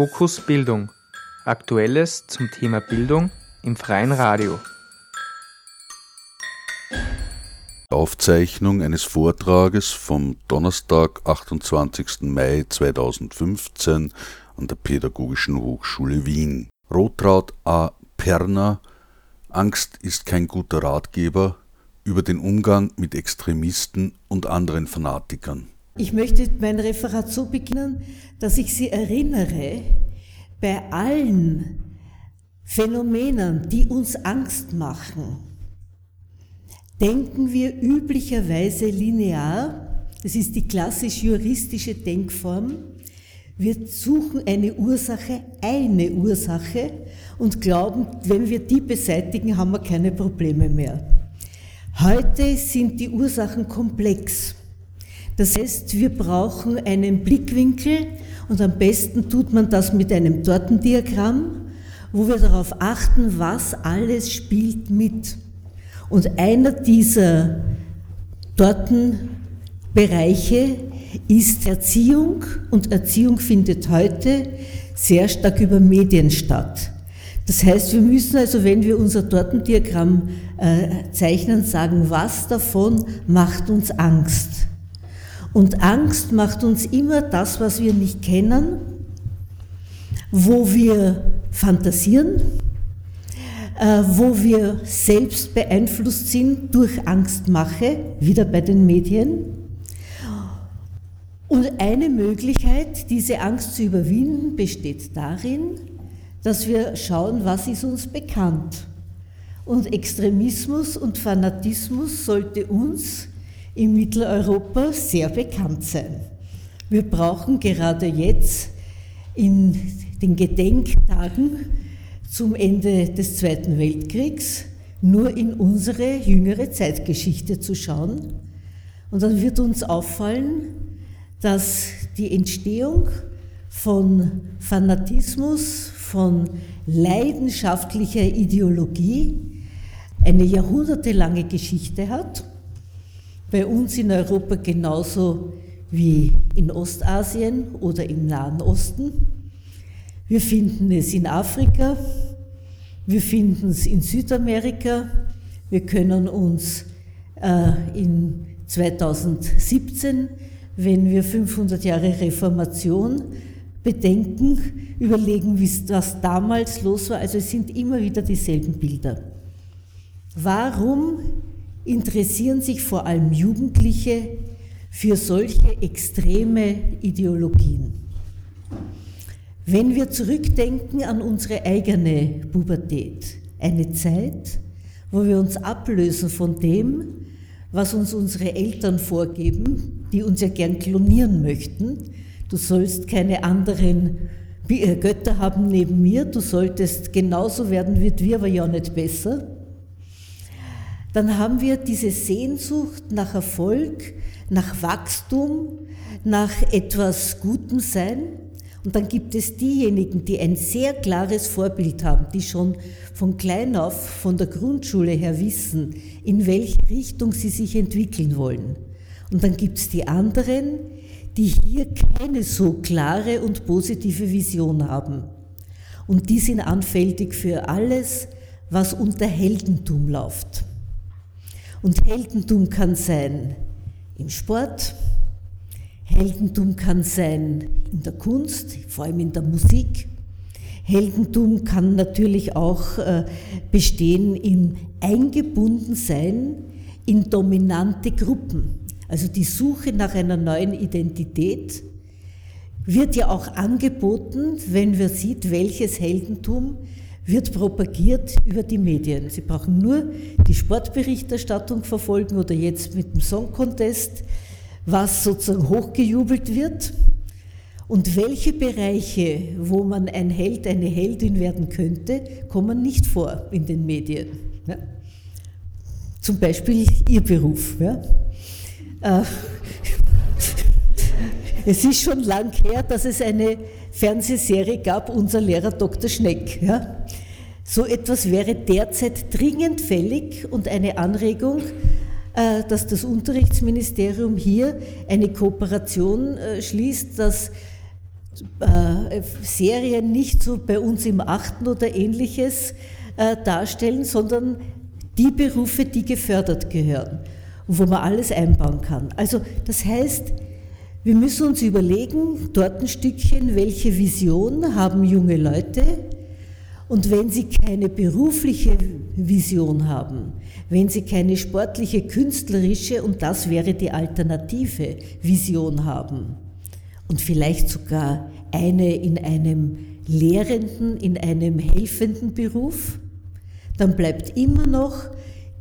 Fokus Bildung. Aktuelles zum Thema Bildung im freien Radio. Aufzeichnung eines Vortrages vom Donnerstag, 28. Mai 2015 an der Pädagogischen Hochschule Wien. Rotraud A. Perner Angst ist kein guter Ratgeber über den Umgang mit Extremisten und anderen Fanatikern. Ich möchte mein Referat so beginnen, dass ich Sie erinnere, bei allen Phänomenen, die uns Angst machen, denken wir üblicherweise linear, das ist die klassisch juristische Denkform, wir suchen eine Ursache, eine Ursache und glauben, wenn wir die beseitigen, haben wir keine Probleme mehr. Heute sind die Ursachen komplex. Das heißt, wir brauchen einen Blickwinkel und am besten tut man das mit einem Tortendiagramm, wo wir darauf achten, was alles spielt mit. Und einer dieser Tortenbereiche ist Erziehung und Erziehung findet heute sehr stark über Medien statt. Das heißt, wir müssen also, wenn wir unser Tortendiagramm äh, zeichnen, sagen, was davon macht uns Angst. Und Angst macht uns immer das, was wir nicht kennen, wo wir fantasieren, äh, wo wir selbst beeinflusst sind durch Angstmache, wieder bei den Medien. Und eine Möglichkeit, diese Angst zu überwinden, besteht darin, dass wir schauen, was ist uns bekannt. Und Extremismus und Fanatismus sollte uns in Mitteleuropa sehr bekannt sein. Wir brauchen gerade jetzt in den Gedenktagen zum Ende des Zweiten Weltkriegs nur in unsere jüngere Zeitgeschichte zu schauen. Und dann wird uns auffallen, dass die Entstehung von Fanatismus, von leidenschaftlicher Ideologie eine jahrhundertelange Geschichte hat bei uns in Europa genauso wie in Ostasien oder im Nahen Osten. Wir finden es in Afrika, wir finden es in Südamerika, wir können uns äh, in 2017, wenn wir 500 Jahre Reformation bedenken, überlegen, was damals los war. Also es sind immer wieder dieselben Bilder. Warum interessieren sich vor allem Jugendliche für solche extreme Ideologien. Wenn wir zurückdenken an unsere eigene Pubertät, eine Zeit, wo wir uns ablösen von dem, was uns unsere Eltern vorgeben, die uns ja gern klonieren möchten. Du sollst keine anderen äh, Götter haben neben mir, du solltest genauso werden wie wir, aber ja nicht besser dann haben wir diese Sehnsucht nach Erfolg, nach Wachstum, nach etwas Gutem sein. Und dann gibt es diejenigen, die ein sehr klares Vorbild haben, die schon von klein auf, von der Grundschule her wissen, in welche Richtung sie sich entwickeln wollen. Und dann gibt es die anderen, die hier keine so klare und positive Vision haben. Und die sind anfällig für alles, was unter Heldentum läuft. Und Heldentum kann sein im Sport, Heldentum kann sein in der Kunst, vor allem in der Musik. Heldentum kann natürlich auch äh, bestehen im Eingebundensein in dominante Gruppen. Also die Suche nach einer neuen Identität wird ja auch angeboten, wenn wir sieht, welches Heldentum wird propagiert über die Medien. Sie brauchen nur die Sportberichterstattung verfolgen oder jetzt mit dem Song Contest, was sozusagen hochgejubelt wird und welche Bereiche, wo man ein Held, eine Heldin werden könnte, kommen nicht vor in den Medien. Ja. Zum Beispiel Ihr Beruf. Ja. Äh, es ist schon lang her, dass es eine Fernsehserie gab, unser Lehrer Dr. Schneck. Ja? So etwas wäre derzeit dringend fällig und eine Anregung, äh, dass das Unterrichtsministerium hier eine Kooperation äh, schließt, dass äh, Serien nicht so bei uns im Achten oder ähnliches äh, darstellen, sondern die Berufe, die gefördert gehören und wo man alles einbauen kann. Also das heißt, wir müssen uns überlegen, dort ein Stückchen, welche Vision haben junge Leute und wenn sie keine berufliche Vision haben, wenn sie keine sportliche, künstlerische, und das wäre die alternative Vision haben, und vielleicht sogar eine in einem lehrenden, in einem helfenden Beruf, dann bleibt immer noch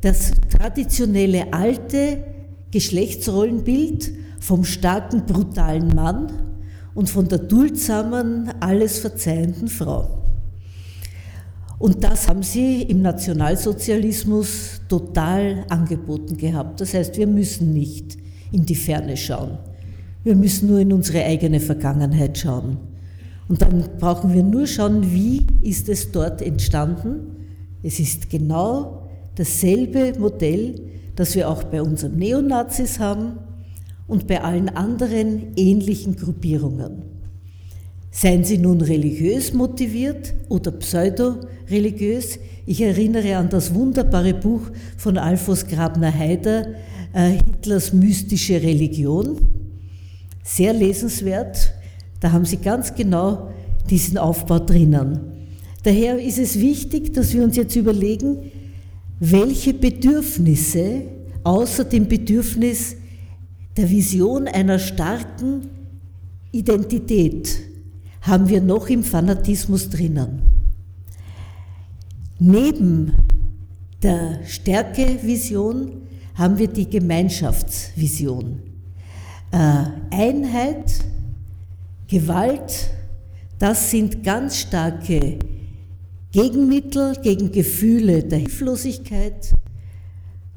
das traditionelle alte Geschlechtsrollenbild vom starken, brutalen Mann und von der duldsamen, alles verzeihenden Frau. Und das haben sie im Nationalsozialismus total angeboten gehabt. Das heißt, wir müssen nicht in die Ferne schauen. Wir müssen nur in unsere eigene Vergangenheit schauen. Und dann brauchen wir nur schauen, wie ist es dort entstanden. Es ist genau dasselbe Modell, das wir auch bei unseren Neonazis haben und bei allen anderen ähnlichen Gruppierungen. Seien sie nun religiös motiviert oder pseudo-religiös. Ich erinnere an das wunderbare Buch von Alfons Grabner-Heider, äh, Hitlers mystische Religion. Sehr lesenswert. Da haben Sie ganz genau diesen Aufbau drinnen. Daher ist es wichtig, dass wir uns jetzt überlegen, welche Bedürfnisse außer dem Bedürfnis der Vision einer starken Identität haben wir noch im Fanatismus drinnen. Neben der Stärkevision haben wir die Gemeinschaftsvision. Äh, Einheit, Gewalt, das sind ganz starke Gegenmittel gegen Gefühle der Hilflosigkeit,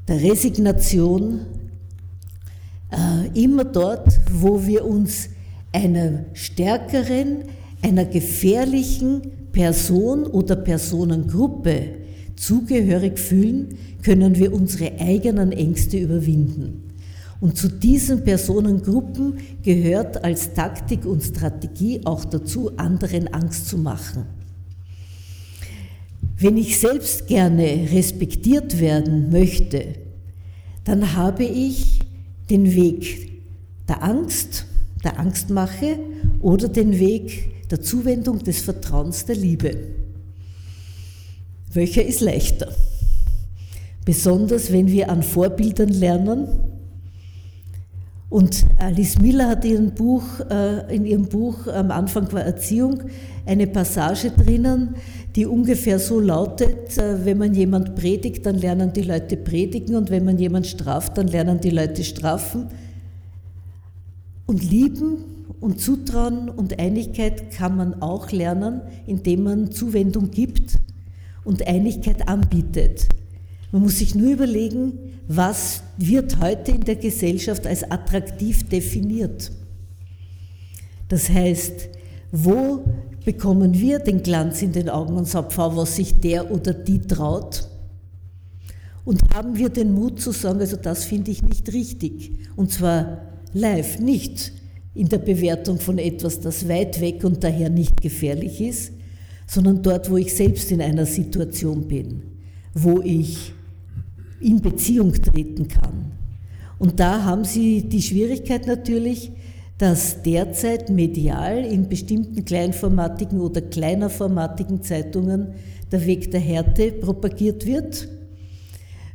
der Resignation, äh, immer dort, wo wir uns einer stärkeren, einer gefährlichen Person oder Personengruppe zugehörig fühlen, können wir unsere eigenen Ängste überwinden. Und zu diesen Personengruppen gehört als Taktik und Strategie auch dazu, anderen Angst zu machen. Wenn ich selbst gerne respektiert werden möchte, dann habe ich den Weg der Angst, der Angstmache oder den Weg der Zuwendung, des Vertrauens, der Liebe. Welcher ist leichter? Besonders wenn wir an Vorbildern lernen. Und Alice Miller hat in, Buch, äh, in ihrem Buch am Anfang war Erziehung eine Passage drinnen, die ungefähr so lautet, äh, wenn man jemand predigt, dann lernen die Leute predigen und wenn man jemand straft, dann lernen die Leute strafen. Und lieben und Zutrauen und Einigkeit kann man auch lernen, indem man Zuwendung gibt und Einigkeit anbietet. Man muss sich nur überlegen, was wird heute in der Gesellschaft als attraktiv definiert. Das heißt, wo bekommen wir den Glanz in den Augen und sagen, was sich der oder die traut? Und haben wir den Mut zu sagen, also das finde ich nicht richtig. Und zwar live, nicht in der Bewertung von etwas, das weit weg und daher nicht gefährlich ist, sondern dort, wo ich selbst in einer Situation bin, wo ich in Beziehung treten kann. Und da haben Sie die Schwierigkeit natürlich, dass derzeit medial in bestimmten kleinformatigen oder kleinerformatigen Zeitungen der Weg der Härte propagiert wird,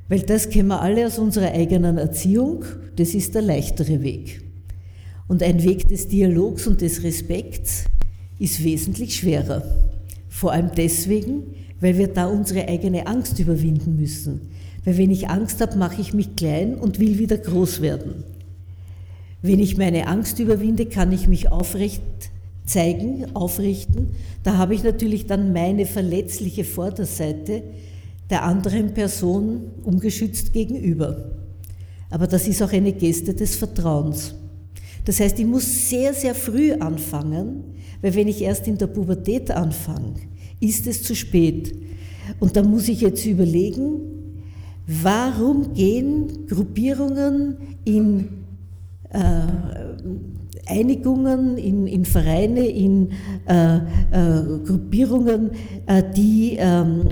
weil das kennen wir alle aus unserer eigenen Erziehung, das ist der leichtere Weg. Und ein Weg des Dialogs und des Respekts ist wesentlich schwerer. Vor allem deswegen, weil wir da unsere eigene Angst überwinden müssen. Weil wenn ich Angst habe, mache ich mich klein und will wieder groß werden. Wenn ich meine Angst überwinde, kann ich mich aufrecht zeigen, aufrichten. Da habe ich natürlich dann meine verletzliche Vorderseite der anderen Person ungeschützt gegenüber. Aber das ist auch eine Geste des Vertrauens. Das heißt, ich muss sehr, sehr früh anfangen, weil wenn ich erst in der Pubertät anfange, ist es zu spät. Und da muss ich jetzt überlegen, warum gehen Gruppierungen in äh, Einigungen, in, in Vereine, in äh, äh, Gruppierungen, äh, die ähm,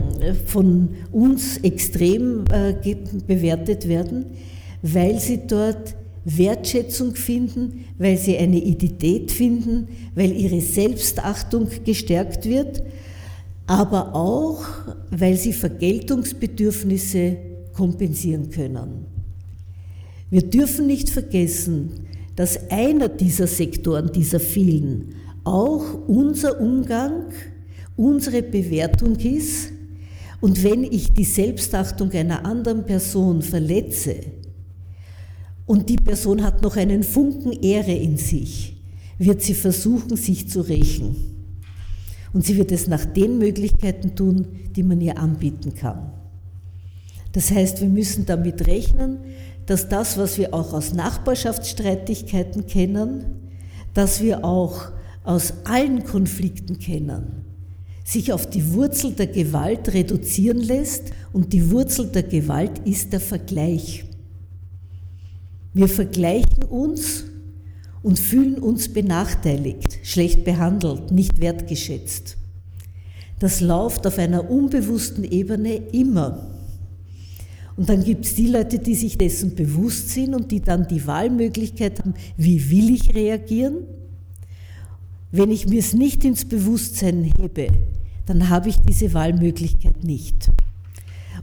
von uns extrem äh, bewertet werden, weil sie dort Wertschätzung finden, weil sie eine Identität finden, weil ihre Selbstachtung gestärkt wird, aber auch, weil sie Vergeltungsbedürfnisse kompensieren können. Wir dürfen nicht vergessen, dass einer dieser Sektoren, dieser vielen, auch unser Umgang, unsere Bewertung ist. Und wenn ich die Selbstachtung einer anderen Person verletze und die Person hat noch einen Funken Ehre in sich, wird sie versuchen, sich zu rächen. Und sie wird es nach den Möglichkeiten tun, die man ihr anbieten kann. Das heißt, wir müssen damit rechnen, dass das, was wir auch aus Nachbarschaftsstreitigkeiten kennen, dass wir auch aus allen Konflikten kennen, sich auf die Wurzel der Gewalt reduzieren lässt und die Wurzel der Gewalt ist der Vergleich. Wir vergleichen uns und fühlen uns benachteiligt, schlecht behandelt, nicht wertgeschätzt. Das läuft auf einer unbewussten Ebene immer. Und dann gibt es die Leute, die sich dessen bewusst sind und die dann die Wahlmöglichkeit haben, wie will ich reagieren. Wenn ich mir es nicht ins Bewusstsein hebe, dann habe ich diese Wahlmöglichkeit nicht.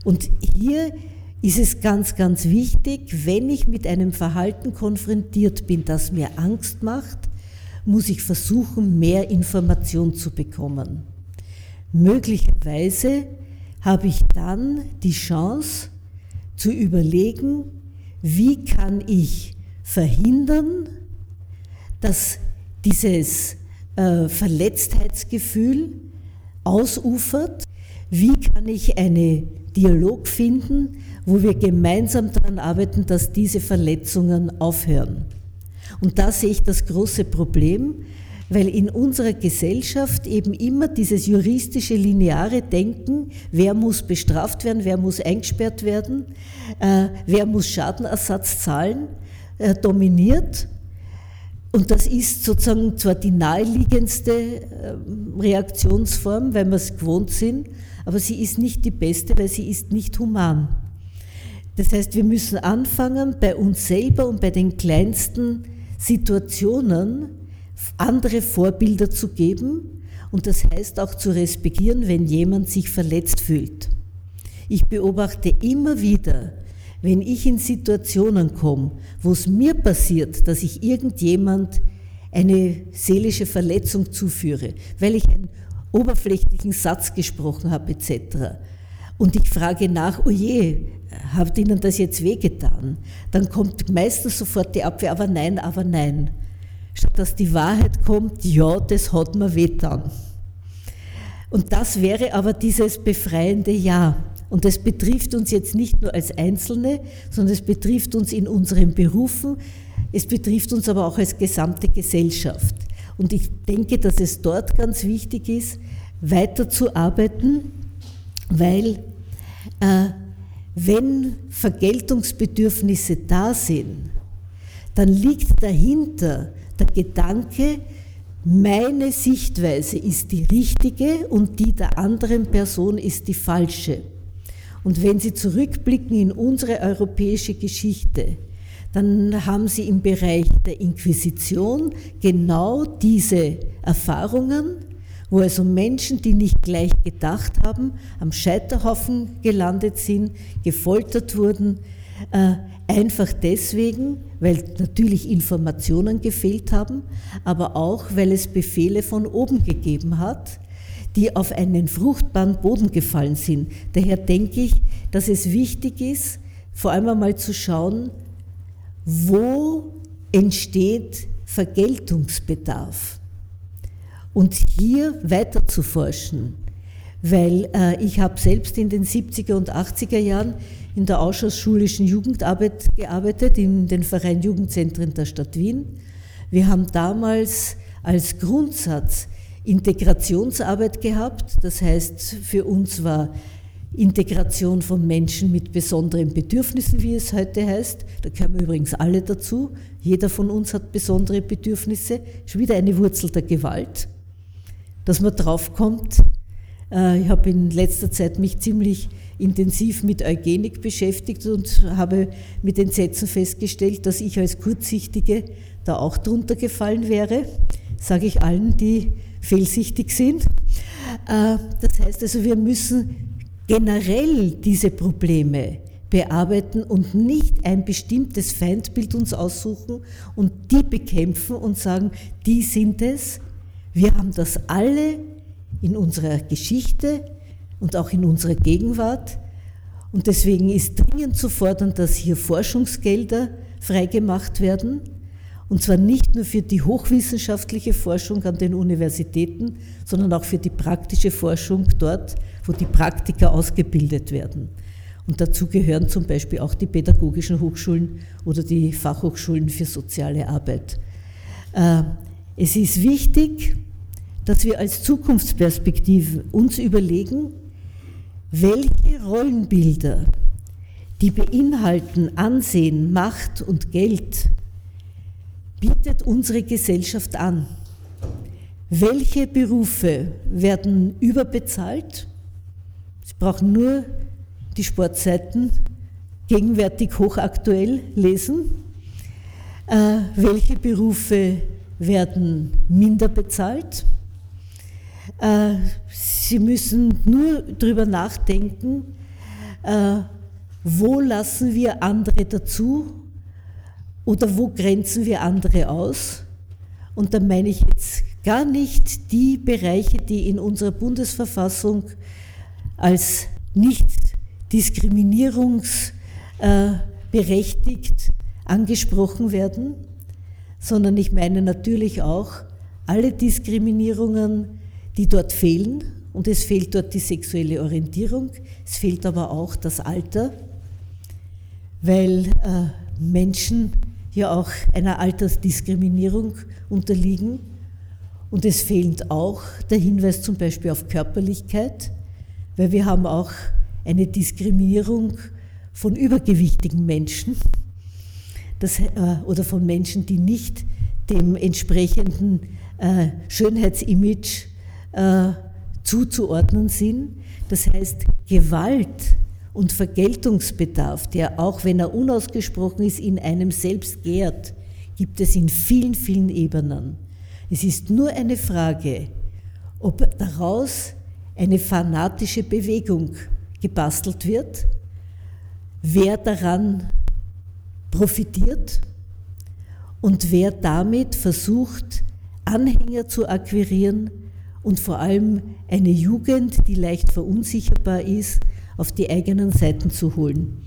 Und hier ist es ganz, ganz wichtig, wenn ich mit einem Verhalten konfrontiert bin, das mir Angst macht, muss ich versuchen, mehr Information zu bekommen. Möglicherweise habe ich dann die Chance, zu überlegen, wie kann ich verhindern, dass dieses äh, Verletztheitsgefühl ausufert, wie kann ich einen Dialog finden, wo wir gemeinsam daran arbeiten, dass diese Verletzungen aufhören. Und da sehe ich das große Problem, weil in unserer Gesellschaft eben immer dieses juristische lineare Denken, wer muss bestraft werden, wer muss eingesperrt werden, äh, wer muss Schadenersatz zahlen, äh, dominiert. Und das ist sozusagen zwar die naheliegendste äh, Reaktionsform, weil wir es gewohnt sind, aber sie ist nicht die beste, weil sie ist nicht human. Das heißt, wir müssen anfangen, bei uns selber und bei den kleinsten Situationen andere Vorbilder zu geben und das heißt auch zu respektieren, wenn jemand sich verletzt fühlt. Ich beobachte immer wieder, wenn ich in Situationen komme, wo es mir passiert, dass ich irgendjemand eine seelische Verletzung zuführe, weil ich einen oberflächlichen Satz gesprochen habe etc. Und ich frage nach, oje, oh hat Ihnen das jetzt wehgetan? Dann kommt meistens sofort die Abwehr, aber nein, aber nein statt dass die Wahrheit kommt, ja, das hat mir wehtan. Und das wäre aber dieses befreiende Ja. Und das betrifft uns jetzt nicht nur als Einzelne, sondern es betrifft uns in unseren Berufen, es betrifft uns aber auch als gesamte Gesellschaft. Und ich denke, dass es dort ganz wichtig ist, weiterzuarbeiten, weil äh, wenn Vergeltungsbedürfnisse da sind, dann liegt dahinter der Gedanke, meine Sichtweise ist die richtige und die der anderen Person ist die falsche. Und wenn Sie zurückblicken in unsere europäische Geschichte, dann haben Sie im Bereich der Inquisition genau diese Erfahrungen, wo also Menschen, die nicht gleich gedacht haben, am Scheiterhaufen gelandet sind, gefoltert wurden, Einfach deswegen, weil natürlich Informationen gefehlt haben, aber auch, weil es Befehle von oben gegeben hat, die auf einen fruchtbaren Boden gefallen sind. Daher denke ich, dass es wichtig ist, vor allem einmal zu schauen, wo entsteht Vergeltungsbedarf und hier weiter zu forschen. Weil äh, ich habe selbst in den 70er und 80er Jahren in der ausschussschulischen Jugendarbeit gearbeitet, in den Verein Jugendzentren der Stadt Wien. Wir haben damals als Grundsatz Integrationsarbeit gehabt. Das heißt, für uns war Integration von Menschen mit besonderen Bedürfnissen, wie es heute heißt. Da gehören übrigens alle dazu. Jeder von uns hat besondere Bedürfnisse. Schon wieder eine Wurzel der Gewalt. Dass man draufkommt, äh, ich habe in letzter Zeit mich ziemlich intensiv mit Eugenik beschäftigt und habe mit den Sätzen festgestellt, dass ich als Kurzsichtige da auch drunter gefallen wäre. Sage ich allen, die fehlsichtig sind. Äh, das heißt also, wir müssen generell diese Probleme bearbeiten und nicht ein bestimmtes Feindbild uns aussuchen und die bekämpfen und sagen, die sind es. Wir haben das alle in unserer Geschichte und auch in unserer Gegenwart. Und deswegen ist dringend zu fordern, dass hier Forschungsgelder freigemacht werden. Und zwar nicht nur für die hochwissenschaftliche Forschung an den Universitäten, sondern auch für die praktische Forschung dort, wo die Praktiker ausgebildet werden. Und dazu gehören zum Beispiel auch die pädagogischen Hochschulen oder die Fachhochschulen für soziale Arbeit. Äh, es ist wichtig, dass wir als Zukunftsperspektive uns überlegen, welche Rollenbilder, die beinhalten Ansehen, Macht und Geld, bietet unsere Gesellschaft an. Welche Berufe werden überbezahlt Sie brauchen nur die Sportseiten gegenwärtig hochaktuell lesen. Äh, welche Berufe werden minder bezahlt? Äh, Sie müssen nur darüber nachdenken, äh, wo lassen wir andere dazu oder wo grenzen wir andere aus. Und da meine ich jetzt gar nicht die Bereiche, die in unserer Bundesverfassung als nicht diskriminierungsberechtigt angesprochen werden, sondern ich meine natürlich auch alle Diskriminierungen, die dort fehlen. Und es fehlt dort die sexuelle Orientierung, es fehlt aber auch das Alter, weil äh, Menschen ja auch einer Altersdiskriminierung unterliegen. Und es fehlt auch der Hinweis zum Beispiel auf Körperlichkeit weil wir haben auch eine Diskriminierung von übergewichtigen Menschen das, äh, oder von Menschen, die nicht dem entsprechenden äh, Schönheitsimage äh, zuzuordnen sind. Das heißt, Gewalt und Vergeltungsbedarf, der auch wenn er unausgesprochen ist, in einem selbst gärt, gibt es in vielen, vielen Ebenen. Es ist nur eine Frage, ob daraus eine fanatische Bewegung gebastelt wird, wer daran profitiert und wer damit versucht, Anhänger zu akquirieren und vor allem eine Jugend, die leicht verunsicherbar ist, auf die eigenen Seiten zu holen.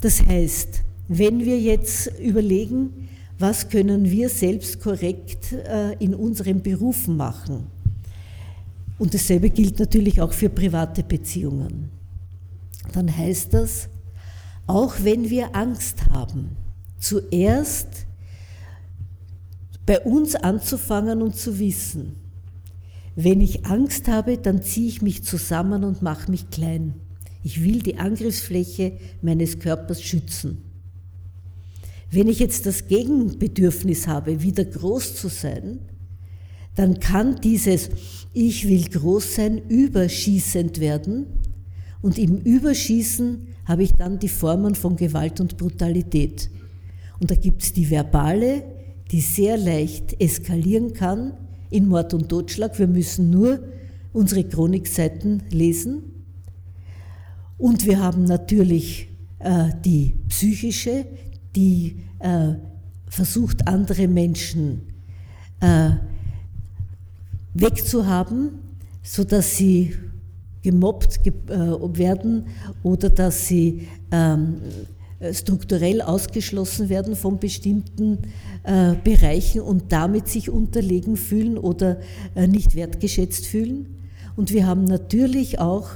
Das heißt, wenn wir jetzt überlegen, was können wir selbst korrekt äh, in unseren Berufen machen, und dasselbe gilt natürlich auch für private Beziehungen. Dann heißt das, auch wenn wir Angst haben, zuerst bei uns anzufangen und zu wissen, wenn ich Angst habe, dann ziehe ich mich zusammen und mache mich klein. Ich will die Angriffsfläche meines Körpers schützen. Wenn ich jetzt das Gegenbedürfnis habe, wieder groß zu sein, dann kann dieses Ich will groß sein überschießend werden und im Überschießen habe ich dann die Formen von Gewalt und Brutalität. Und da gibt es die verbale, die sehr leicht eskalieren kann in Mord und Totschlag. Wir müssen nur unsere Chronikseiten lesen. Und wir haben natürlich äh, die psychische, die äh, versucht, andere Menschen äh, wegzuhaben, sodass sie gemobbt äh, werden oder dass sie ähm, strukturell ausgeschlossen werden von bestimmten äh, Bereichen und damit sich unterlegen fühlen oder äh, nicht wertgeschätzt fühlen. Und wir haben natürlich auch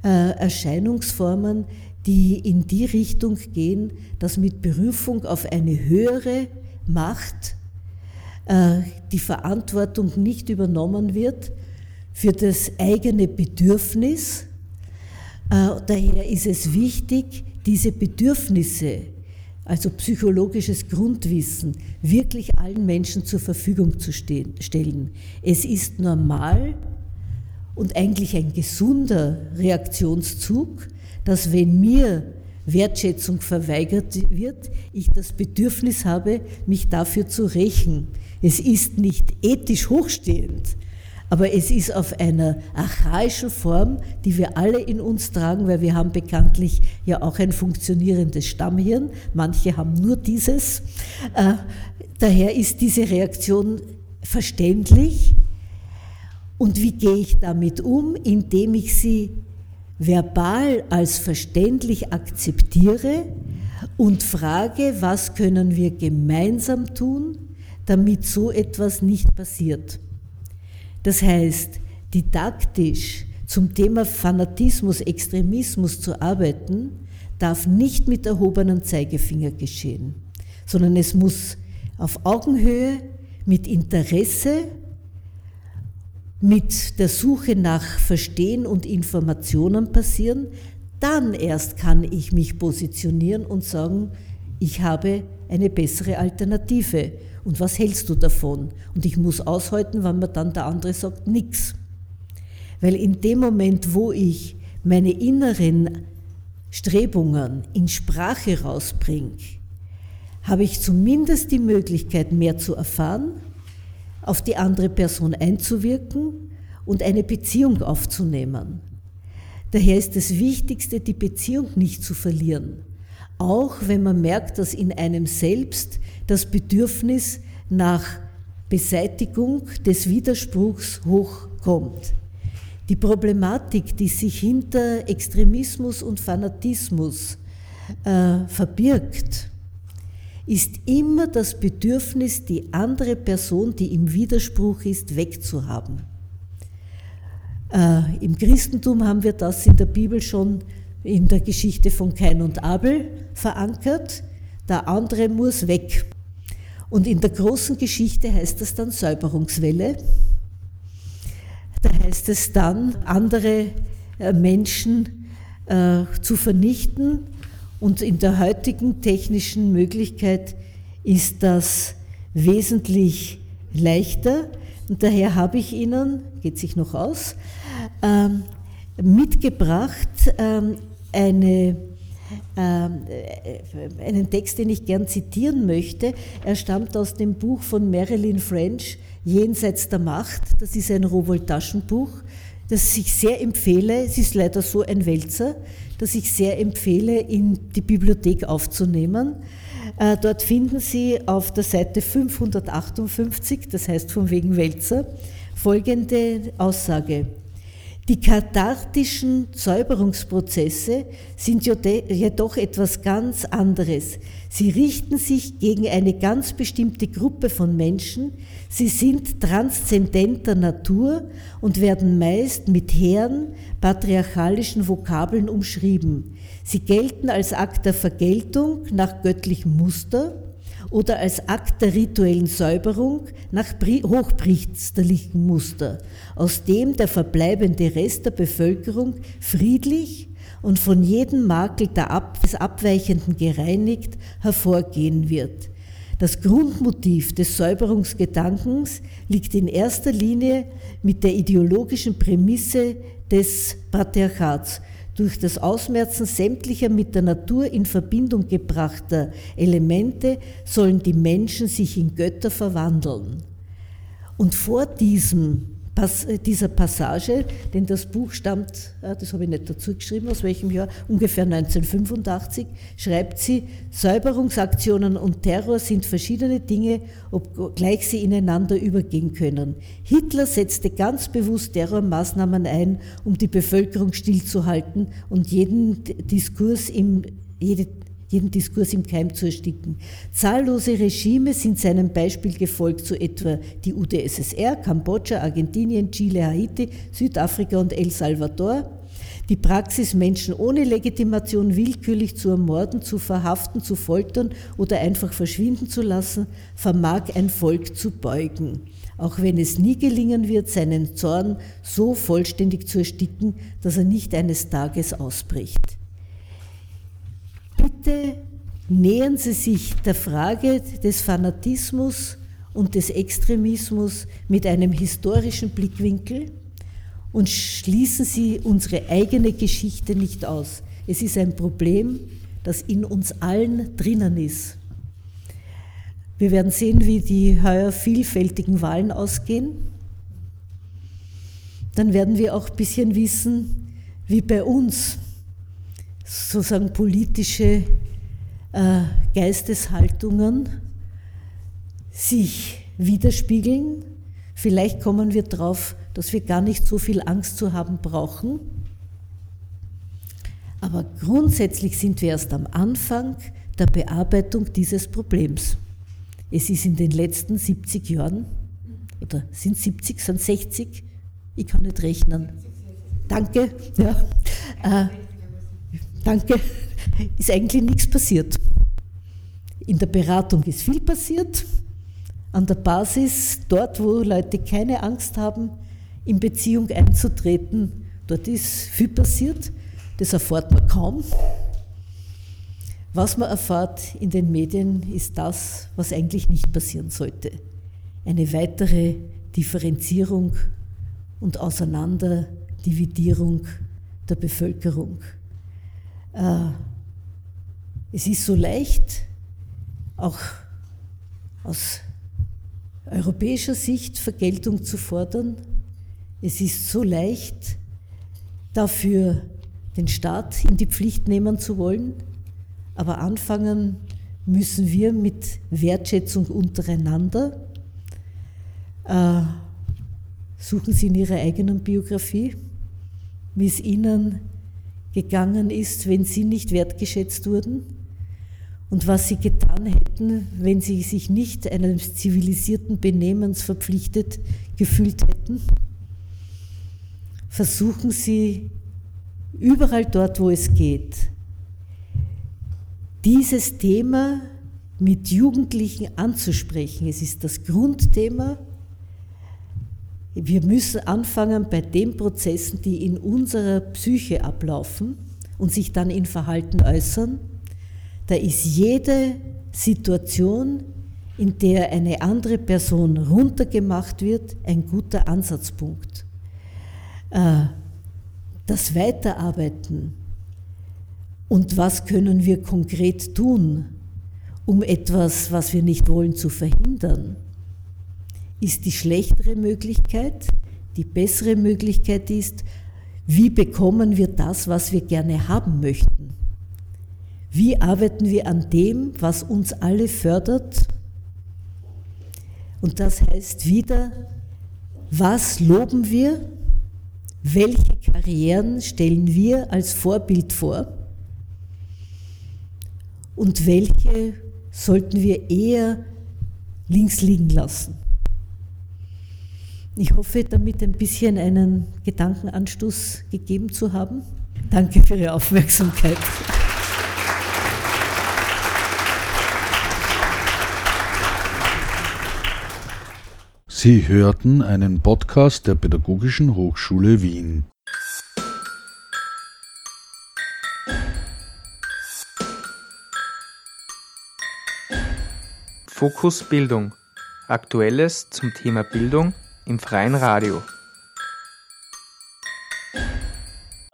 Erscheinungsformen, die in die Richtung gehen, dass mit Berufung auf eine höhere Macht äh, die Verantwortung nicht übernommen wird für das eigene Bedürfnis Äh, daher ist es wichtig, diese Bedürfnisse, also psychologisches Grundwissen, wirklich allen Menschen zur Verfügung zu stellen. Es ist normal und eigentlich ein gesunder Reaktionszug, dass wenn mir Wertschätzung verweigert wird, ich das Bedürfnis habe, mich dafür zu rächen. Es ist nicht ethisch hochstehend, aber es ist auf einer archaischen Form, die wir alle in uns tragen, weil wir haben bekanntlich ja auch ein funktionierendes Stammhirn. Manche haben nur dieses. Äh, daher ist diese Reaktion verständlich. Und wie gehe ich damit um? Indem ich sie verbal als verständlich akzeptiere und frage, was können wir gemeinsam tun, damit so etwas nicht passiert. Das heißt, didaktisch zum Thema Fanatismus, Extremismus zu arbeiten, darf nicht mit erhobenem Zeigefinger geschehen, sondern es muss auf Augenhöhe, mit Interesse, mit der Suche nach Verstehen und Informationen passieren. Dann erst kann ich mich positionieren und sagen, ich habe eine bessere Alternative und was hältst du davon? Und ich muss aushalten, wenn mir dann der andere sagt, nichts. Weil in dem Moment, wo ich meine inneren Strebungen in Sprache rausbringe, habe ich zumindest die Möglichkeit, mehr zu erfahren, auf die andere Person einzuwirken und eine Beziehung aufzunehmen. Daher ist das Wichtigste, die Beziehung nicht zu verlieren. Auch wenn man merkt, dass in einem selbst das Bedürfnis nach Beseitigung des Widerspruchs hochkommt. Die Problematik, die sich hinter Extremismus und Fanatismus äh, verbirgt, ist immer das Bedürfnis, die andere Person, die im Widerspruch ist, wegzuhaben. Äh, Im Christentum haben wir das in der Bibel schon in der Geschichte von Kain und Abel verankert. Der andere muss weg. Und in der großen Geschichte heißt das dann Säuberungswelle. Da heißt es dann, andere äh, Menschen äh, zu vernichten. Und in der heutigen technischen Möglichkeit ist das wesentlich leichter. Und daher habe ich Ihnen, geht sich noch aus, ähm, mitgebracht ähm, eine ähm, äh, einen Text, den ich gern zitieren möchte. Er stammt aus dem Buch von Marilyn French, Jenseits der Macht. Das ist ein Rowold-Taschenbuch, das ich sehr empfehle. Es ist leider so ein Wälzer, das ich sehr empfehle, in die Bibliothek aufzunehmen. Äh, dort finden Sie auf der Seite 558, das heißt von wegen Wälzer, folgende Aussage. Die kathartischen Säuberungsprozesse sind jedoch etwas ganz anderes. Sie richten sich gegen eine ganz bestimmte Gruppe von Menschen, sie sind transzendenter Natur und werden meist mit hehren, patriarchalischen Vokabeln umschrieben. Sie gelten als Akt der Vergeltung nach göttlichem Muster oder als Akt der rituellen Säuberung nach hochpriesterlichem Muster, aus dem der verbleibende Rest der Bevölkerung friedlich und von jedem Makel des Abweichenden gereinigt hervorgehen wird. Das Grundmotiv des Säuberungsgedankens liegt in erster Linie mit der ideologischen Prämisse des Patriarchats durch das Ausmerzen sämtlicher mit der Natur in Verbindung gebrachter Elemente sollen die Menschen sich in Götter verwandeln. Und vor diesem dieser Passage, denn das Buch stammt, äh, das habe ich nicht dazu geschrieben, aus welchem Jahr, ungefähr 1985, schreibt sie, Säuberungsaktionen und Terror sind verschiedene Dinge, obgleich sie ineinander übergehen können. Hitler setzte ganz bewusst Terrormaßnahmen ein, um die Bevölkerung stillzuhalten und jeden Diskurs im, jede jeden Diskurs im Keim zu ersticken. Zahllose Regime sind seinem Beispiel gefolgt, so etwa die UdSSR, Kambodscha, Argentinien, Chile, Haiti, Südafrika und El Salvador. Die Praxis, Menschen ohne Legitimation willkürlich zu ermorden, zu verhaften, zu foltern oder einfach verschwinden zu lassen, vermag ein Volk zu beugen. auch wenn es nie gelingen wird, seinen Zorn so vollständig zu ersticken, dass er nicht eines Tages ausbricht. Bitte nähern Sie sich der Frage des Fanatismus und des Extremismus mit einem historischen Blickwinkel und schließen Sie unsere eigene Geschichte nicht aus. Es ist ein Problem, das in uns allen drinnen ist. Wir werden sehen, wie die heuer vielfältigen Wahlen ausgehen. Dann werden wir auch ein bisschen wissen, wie bei uns sozusagen politische äh, Geisteshaltungen sich widerspiegeln. Vielleicht kommen wir darauf, dass wir gar nicht so viel Angst zu haben brauchen. Aber grundsätzlich sind wir erst am Anfang der Bearbeitung dieses Problems. Es ist in den letzten 70 Jahren, oder sind 70, sind 60? Ich kann nicht rechnen. Danke, ja. Äh, danke. Ist eigentlich nichts passiert. In der Beratung ist viel passiert. An der Basis, dort, wo Leute keine Angst haben, in Beziehung einzutreten, dort ist viel passiert. Das erfahrt man kaum. Was man erfahrt in den Medien, ist das, was eigentlich nicht passieren sollte. Eine weitere Differenzierung und Auseinanderdividierung der Bevölkerung. Äh, es ist so leicht, auch aus europäischer Sicht Vergeltung zu fordern. Es ist so leicht, dafür den Staat in die Pflicht nehmen zu wollen. Aber anfangen müssen wir mit Wertschätzung untereinander. Äh, suchen Sie in Ihrer eigenen Biografie, wie es Ihnen gegangen ist, wenn Sie nicht wertgeschätzt wurden und was Sie getan hätten, wenn Sie sich nicht eines zivilisierten Benehmens verpflichtet gefühlt hätten. Versuchen Sie überall dort, wo es geht, dieses Thema mit Jugendlichen anzusprechen. Es ist das Grundthema. Wir müssen anfangen bei den Prozessen, die in unserer Psyche ablaufen und sich dann in Verhalten äußern. Da ist jede Situation, in der eine andere Person runtergemacht wird, ein guter Ansatzpunkt. Äh, das Weiterarbeiten und was können wir konkret tun, um etwas, was wir nicht wollen, zu verhindern? Ist die schlechtere Möglichkeit, die bessere Möglichkeit ist, wie bekommen wir das, was wir gerne haben möchten? Wie arbeiten wir an dem, was uns alle fördert? Und das heißt wieder, was loben wir? Welche Karrieren stellen wir als Vorbild vor? und welche sollten wir eher links liegen lassen. Ich hoffe, damit ein bisschen einen Gedankenanstoß gegeben zu haben. Danke für Ihre Aufmerksamkeit. Sie hörten einen Podcast der Pädagogischen Hochschule Wien. Fokus Bildung. Aktuelles zum Thema Bildung im freien Radio.